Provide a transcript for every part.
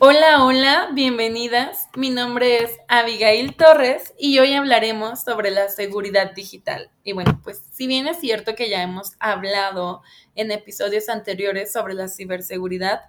Hola, hola, bienvenidas. Mi nombre es Abigail Torres y hoy hablaremos sobre la seguridad digital. Y bueno, pues si bien es cierto que ya hemos hablado en episodios anteriores sobre la ciberseguridad,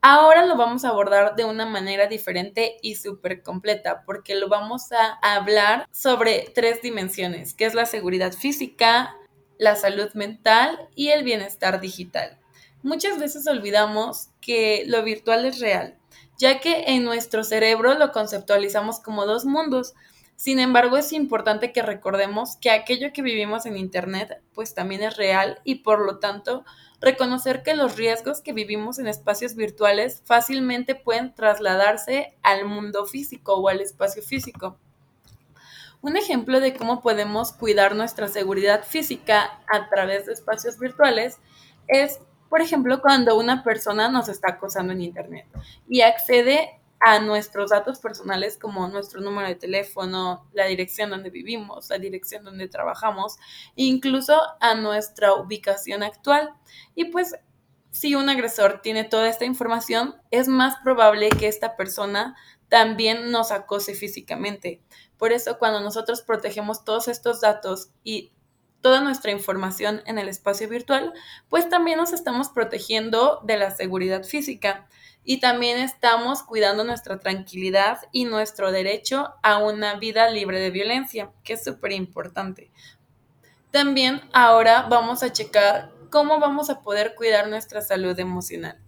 ahora lo vamos a abordar de una manera diferente y súper completa, porque lo vamos a hablar sobre tres dimensiones, que es la seguridad física, la salud mental y el bienestar digital. Muchas veces olvidamos que lo virtual es real ya que en nuestro cerebro lo conceptualizamos como dos mundos. Sin embargo, es importante que recordemos que aquello que vivimos en Internet pues también es real y por lo tanto reconocer que los riesgos que vivimos en espacios virtuales fácilmente pueden trasladarse al mundo físico o al espacio físico. Un ejemplo de cómo podemos cuidar nuestra seguridad física a través de espacios virtuales es por ejemplo, cuando una persona nos está acosando en Internet y accede a nuestros datos personales como nuestro número de teléfono, la dirección donde vivimos, la dirección donde trabajamos, incluso a nuestra ubicación actual. Y pues si un agresor tiene toda esta información, es más probable que esta persona también nos acose físicamente. Por eso cuando nosotros protegemos todos estos datos y toda nuestra información en el espacio virtual, pues también nos estamos protegiendo de la seguridad física y también estamos cuidando nuestra tranquilidad y nuestro derecho a una vida libre de violencia, que es súper importante. También ahora vamos a checar cómo vamos a poder cuidar nuestra salud emocional.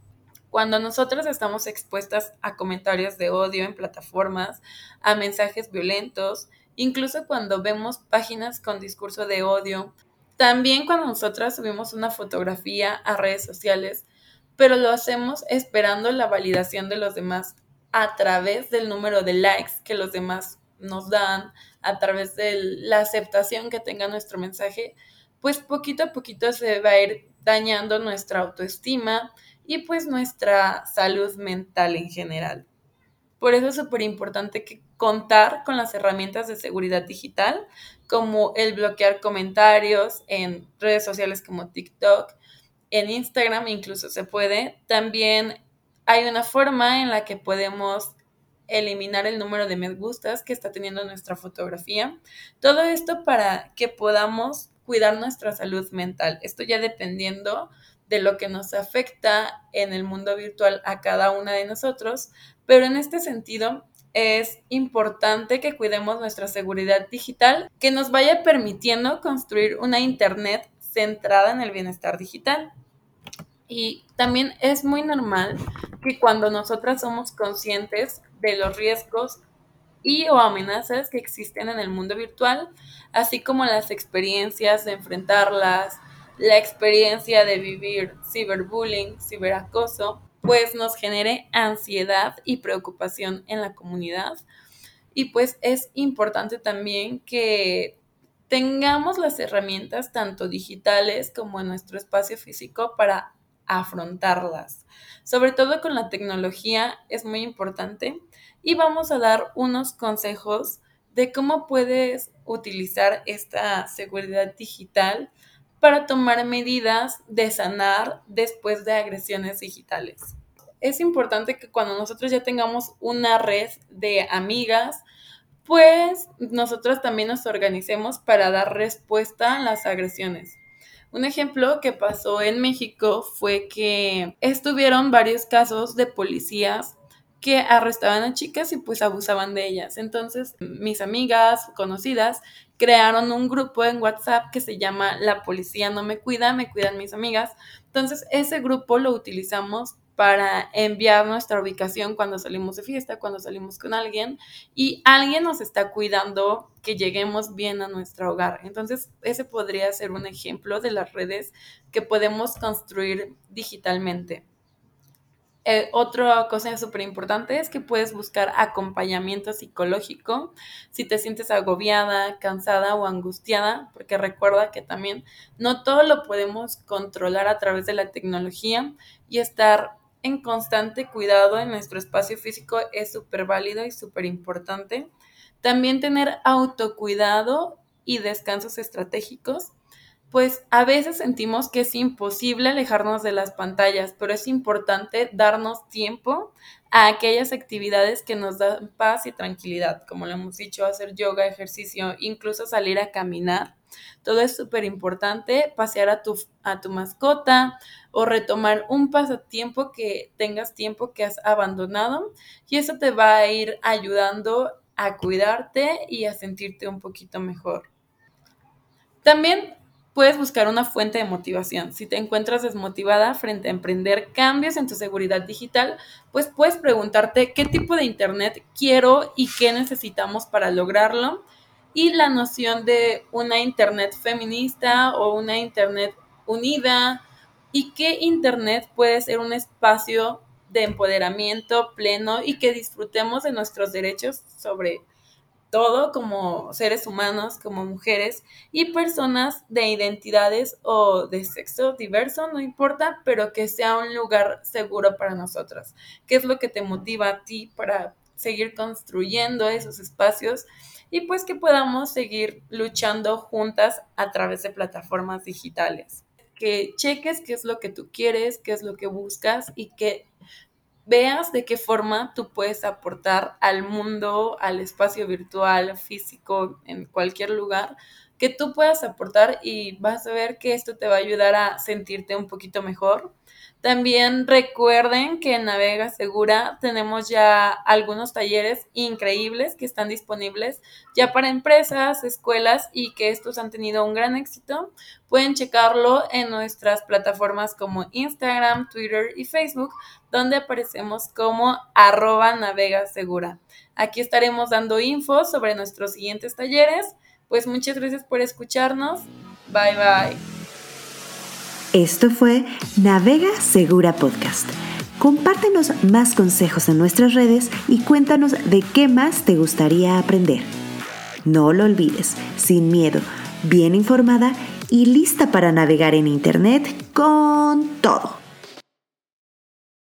Cuando nosotros estamos expuestas a comentarios de odio en plataformas, a mensajes violentos, incluso cuando vemos páginas con discurso de odio, también cuando nosotras subimos una fotografía a redes sociales, pero lo hacemos esperando la validación de los demás a través del número de likes que los demás nos dan, a través de la aceptación que tenga nuestro mensaje, pues poquito a poquito se va a ir dañando nuestra autoestima y pues nuestra salud mental en general. Por eso es súper importante que contar con las herramientas de seguridad digital, como el bloquear comentarios en redes sociales como TikTok, en Instagram incluso se puede. También hay una forma en la que podemos eliminar el número de me gustas que está teniendo nuestra fotografía. Todo esto para que podamos cuidar nuestra salud mental. Esto ya dependiendo de lo que nos afecta en el mundo virtual a cada una de nosotros, pero en este sentido es importante que cuidemos nuestra seguridad digital, que nos vaya permitiendo construir una Internet centrada en el bienestar digital. Y también es muy normal que cuando nosotras somos conscientes de los riesgos y o amenazas que existen en el mundo virtual, así como las experiencias de enfrentarlas, la experiencia de vivir ciberbullying, ciberacoso, pues nos genere ansiedad y preocupación en la comunidad. Y pues es importante también que tengamos las herramientas tanto digitales como en nuestro espacio físico para afrontarlas. Sobre todo con la tecnología es muy importante y vamos a dar unos consejos de cómo puedes utilizar esta seguridad digital para tomar medidas de sanar después de agresiones digitales. Es importante que cuando nosotros ya tengamos una red de amigas, pues nosotros también nos organicemos para dar respuesta a las agresiones. Un ejemplo que pasó en México fue que estuvieron varios casos de policías que arrestaban a chicas y pues abusaban de ellas. Entonces, mis amigas conocidas crearon un grupo en WhatsApp que se llama La Policía No Me Cuida, me cuidan mis amigas. Entonces, ese grupo lo utilizamos para enviar nuestra ubicación cuando salimos de fiesta, cuando salimos con alguien y alguien nos está cuidando que lleguemos bien a nuestro hogar. Entonces, ese podría ser un ejemplo de las redes que podemos construir digitalmente. Eh, otra cosa súper importante es que puedes buscar acompañamiento psicológico si te sientes agobiada, cansada o angustiada, porque recuerda que también no todo lo podemos controlar a través de la tecnología y estar en constante cuidado en nuestro espacio físico es súper válido y súper importante. También tener autocuidado y descansos estratégicos pues a veces sentimos que es imposible alejarnos de las pantallas, pero es importante darnos tiempo a aquellas actividades que nos dan paz y tranquilidad, como lo hemos dicho, hacer yoga, ejercicio, incluso salir a caminar. Todo es súper importante, pasear a tu, a tu mascota o retomar un pasatiempo que tengas tiempo que has abandonado y eso te va a ir ayudando a cuidarte y a sentirte un poquito mejor. También puedes buscar una fuente de motivación. Si te encuentras desmotivada frente a emprender cambios en tu seguridad digital, pues puedes preguntarte qué tipo de Internet quiero y qué necesitamos para lograrlo. Y la noción de una Internet feminista o una Internet unida y qué Internet puede ser un espacio de empoderamiento pleno y que disfrutemos de nuestros derechos sobre todo como seres humanos, como mujeres y personas de identidades o de sexo diverso, no importa, pero que sea un lugar seguro para nosotras. ¿Qué es lo que te motiva a ti para seguir construyendo esos espacios? Y pues que podamos seguir luchando juntas a través de plataformas digitales. Que cheques qué es lo que tú quieres, qué es lo que buscas y que veas de qué forma tú puedes aportar al mundo, al espacio virtual, físico, en cualquier lugar, que tú puedas aportar y vas a ver que esto te va a ayudar a sentirte un poquito mejor, también recuerden que en Navega Segura tenemos ya algunos talleres increíbles que están disponibles ya para empresas, escuelas y que estos han tenido un gran éxito. Pueden checarlo en nuestras plataformas como Instagram, Twitter y Facebook, donde aparecemos como arroba Navega Segura. Aquí estaremos dando info sobre nuestros siguientes talleres. Pues muchas gracias por escucharnos. Bye bye. Esto fue Navega Segura Podcast. Compártenos más consejos en nuestras redes y cuéntanos de qué más te gustaría aprender. No lo olvides, sin miedo, bien informada y lista para navegar en Internet con todo.